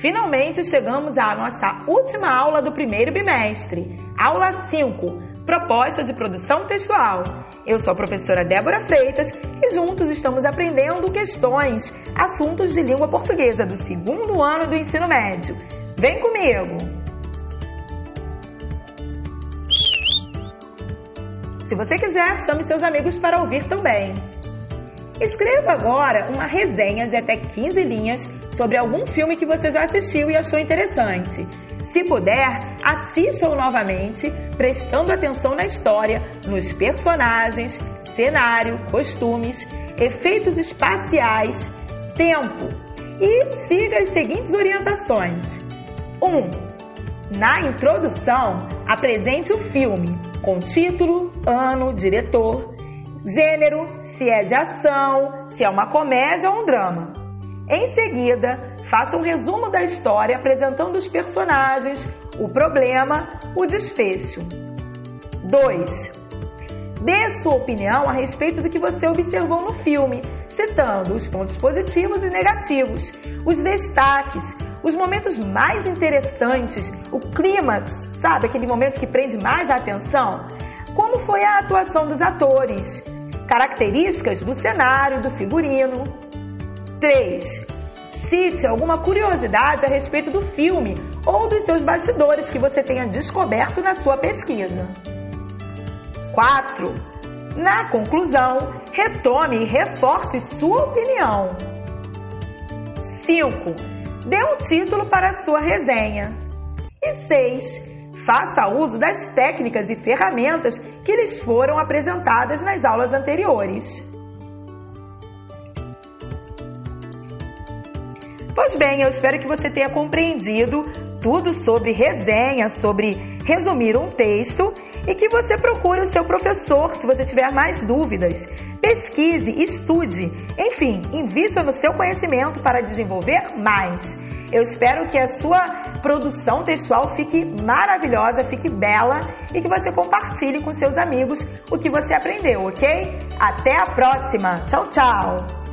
Finalmente chegamos à nossa última aula do primeiro bimestre, aula 5, proposta de produção textual. Eu sou a professora Débora Freitas e juntos estamos aprendendo questões, assuntos de língua portuguesa do segundo ano do ensino médio. Vem comigo! Se você quiser, chame seus amigos para ouvir também. Escreva agora uma resenha de até 15 linhas sobre algum filme que você já assistiu e achou interessante. Se puder, assista-o novamente, prestando atenção na história, nos personagens, cenário, costumes, efeitos espaciais, tempo e siga as seguintes orientações. 1. Um, na introdução, apresente o filme com título, ano, diretor, gênero, se é de ação, se é uma comédia ou um drama. Em seguida, faça um resumo da história apresentando os personagens, o problema, o desfecho. 2. Dê sua opinião a respeito do que você observou no filme, citando os pontos positivos e negativos, os destaques, os momentos mais interessantes, o clímax, sabe, aquele momento que prende mais a atenção? Como foi a atuação dos atores? Características do cenário, do figurino. 3. Cite alguma curiosidade a respeito do filme ou dos seus bastidores que você tenha descoberto na sua pesquisa. 4. Na conclusão, retome e reforce sua opinião. 5. Dê um título para a sua resenha. E 6 faça uso das técnicas e ferramentas que lhes foram apresentadas nas aulas anteriores. Pois bem, eu espero que você tenha compreendido tudo sobre resenha, sobre resumir um texto e que você procure o seu professor se você tiver mais dúvidas. Pesquise, estude, enfim, invista no seu conhecimento para desenvolver mais. Eu espero que a sua produção textual fique maravilhosa, fique bela e que você compartilhe com seus amigos o que você aprendeu, ok? Até a próxima! Tchau, tchau!